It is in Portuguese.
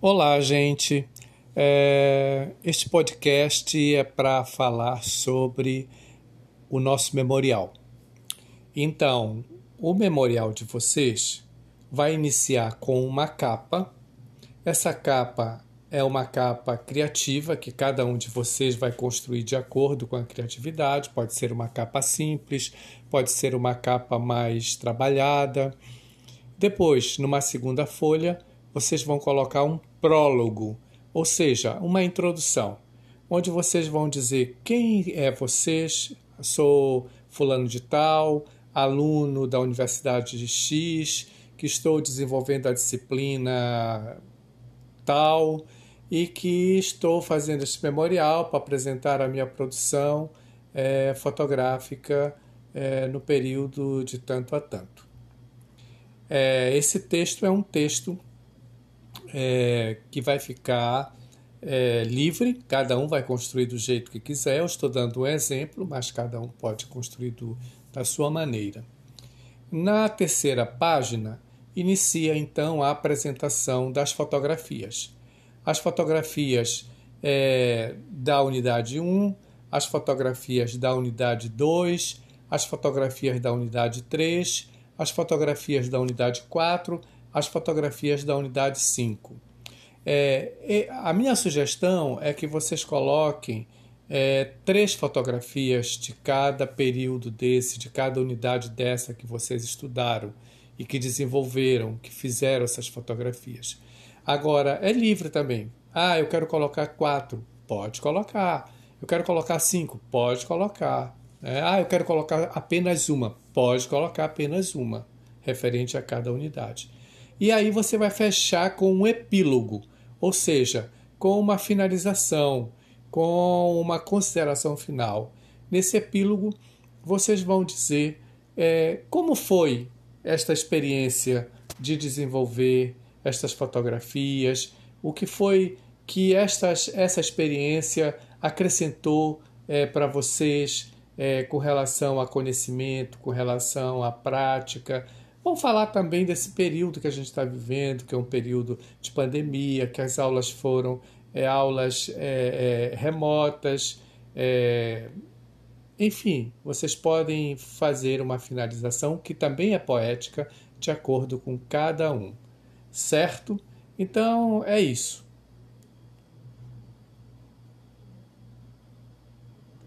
Olá, gente. É, este podcast é para falar sobre o nosso memorial. Então, o memorial de vocês vai iniciar com uma capa. Essa capa é uma capa criativa que cada um de vocês vai construir de acordo com a criatividade. Pode ser uma capa simples, pode ser uma capa mais trabalhada. Depois, numa segunda folha, vocês vão colocar um prólogo, ou seja, uma introdução, onde vocês vão dizer quem é vocês, sou fulano de tal, aluno da Universidade de X, que estou desenvolvendo a disciplina tal e que estou fazendo esse memorial para apresentar a minha produção é, fotográfica é, no período de tanto a tanto. É, esse texto é um texto é, que vai ficar é, livre, cada um vai construir do jeito que quiser. Eu estou dando um exemplo, mas cada um pode construir do, da sua maneira. Na terceira página, inicia então a apresentação das fotografias. As fotografias é, da unidade 1, as fotografias da unidade 2, as fotografias da unidade 3, as fotografias da unidade 4 as fotografias da unidade 5. É, a minha sugestão é que vocês coloquem é, três fotografias de cada período desse, de cada unidade dessa que vocês estudaram e que desenvolveram, que fizeram essas fotografias. Agora, é livre também. Ah, eu quero colocar quatro. Pode colocar. Eu quero colocar cinco. Pode colocar. É, ah, eu quero colocar apenas uma. Pode colocar apenas uma, referente a cada unidade. E aí você vai fechar com um epílogo, ou seja, com uma finalização, com uma consideração final. Nesse epílogo, vocês vão dizer é, como foi esta experiência de desenvolver estas fotografias, o que foi que estas, essa experiência acrescentou é, para vocês é, com relação a conhecimento, com relação à prática, Vamos falar também desse período que a gente está vivendo, que é um período de pandemia, que as aulas foram é, aulas é, é, remotas. É, enfim, vocês podem fazer uma finalização que também é poética, de acordo com cada um. Certo? Então é isso.